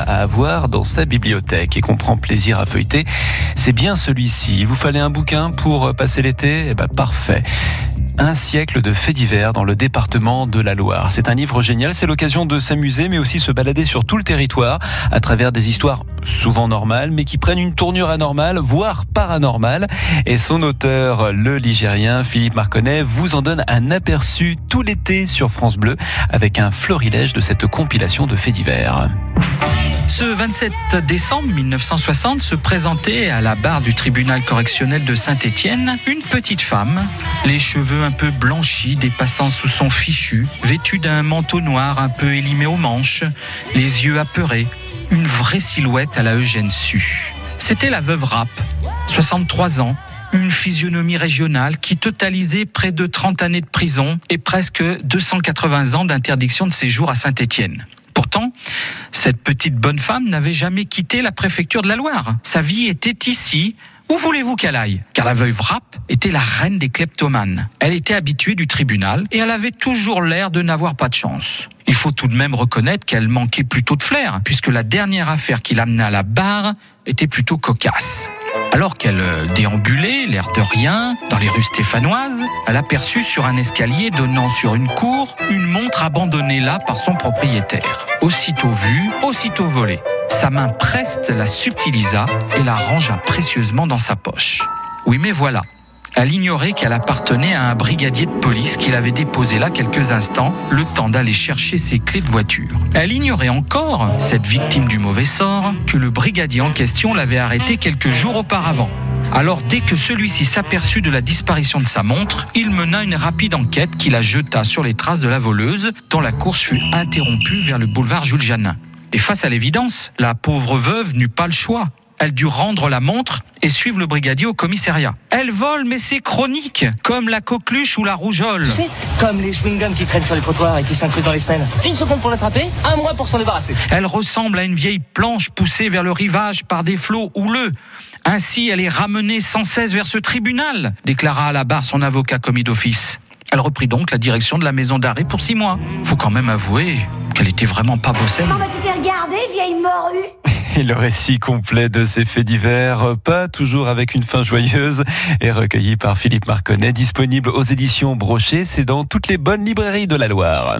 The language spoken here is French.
à avoir dans sa bibliothèque et qu'on prend plaisir à feuilleter, c'est bien celui-ci. Vous fallait un bouquin pour passer l'été? Eh ben parfait. Un siècle de faits divers dans le département de la Loire. C'est un livre génial, c'est l'occasion de s'amuser mais aussi se balader sur tout le territoire à travers des histoires souvent normales mais qui prennent une tournure anormale, voire paranormale. Et son auteur, le Ligérien Philippe Marconnet, vous en donne un aperçu tout l'été sur France Bleu avec un florilège de cette compilation de faits divers. Ce 27 décembre 1960 se présentait à la barre du tribunal correctionnel de Saint-Étienne une petite femme, les cheveux un peu blanchis dépassant sous son fichu, vêtue d'un manteau noir un peu élimé aux manches, les yeux apeurés, une vraie silhouette à la Eugène Su. C'était la veuve Rapp, 63 ans, une physionomie régionale qui totalisait près de 30 années de prison et presque 280 ans d'interdiction de séjour à Saint-Étienne. Cette petite bonne femme n'avait jamais quitté la préfecture de la Loire. Sa vie était ici. Où voulez-vous qu'elle aille? Car la veuve Rapp était la reine des kleptomanes. Elle était habituée du tribunal et elle avait toujours l'air de n'avoir pas de chance. Il faut tout de même reconnaître qu'elle manquait plutôt de flair, puisque la dernière affaire qui l'amenait à la barre était plutôt cocasse. Alors qu'elle euh, déambulait, l'air de rien, dans les rues stéphanoises, elle aperçut sur un escalier donnant sur une cour une montre abandonnée là par son propriétaire. Aussitôt vue, aussitôt volée. Sa main preste la subtilisa et la rangea précieusement dans sa poche. Oui, mais voilà, elle ignorait qu'elle appartenait à un brigadier de police qui l'avait déposé là quelques instants, le temps d'aller chercher ses clés de voiture. Elle ignorait encore, cette victime du mauvais sort, que le brigadier en question l'avait arrêté quelques jours auparavant. Alors dès que celui-ci s'aperçut de la disparition de sa montre, il mena une rapide enquête qui la jeta sur les traces de la voleuse, dont la course fut interrompue vers le boulevard Jules Janin. Et face à l'évidence, la pauvre veuve n'eut pas le choix elle dut rendre la montre et suivre le brigadier au commissariat. Elle vole, mais c'est chronique, comme la coqueluche ou la rougeole. Tu sais, comme les chewing-gums qui traînent sur les trottoirs et qui s'incrustent dans les semaines. Une seconde pour l'attraper, un mois pour s'en débarrasser. Elle ressemble à une vieille planche poussée vers le rivage par des flots houleux. Ainsi, elle est ramenée sans cesse vers ce tribunal, déclara à la barre son avocat commis d'office. Elle reprit donc la direction de la maison d'arrêt pour six mois. Faut quand même avouer qu'elle était vraiment pas bossée. Maman, tu t'es regardée, vieille morue et le récit complet de ces faits divers, pas toujours avec une fin joyeuse, est recueilli par Philippe Marconnet, disponible aux éditions Brochet. C'est dans toutes les bonnes librairies de la Loire.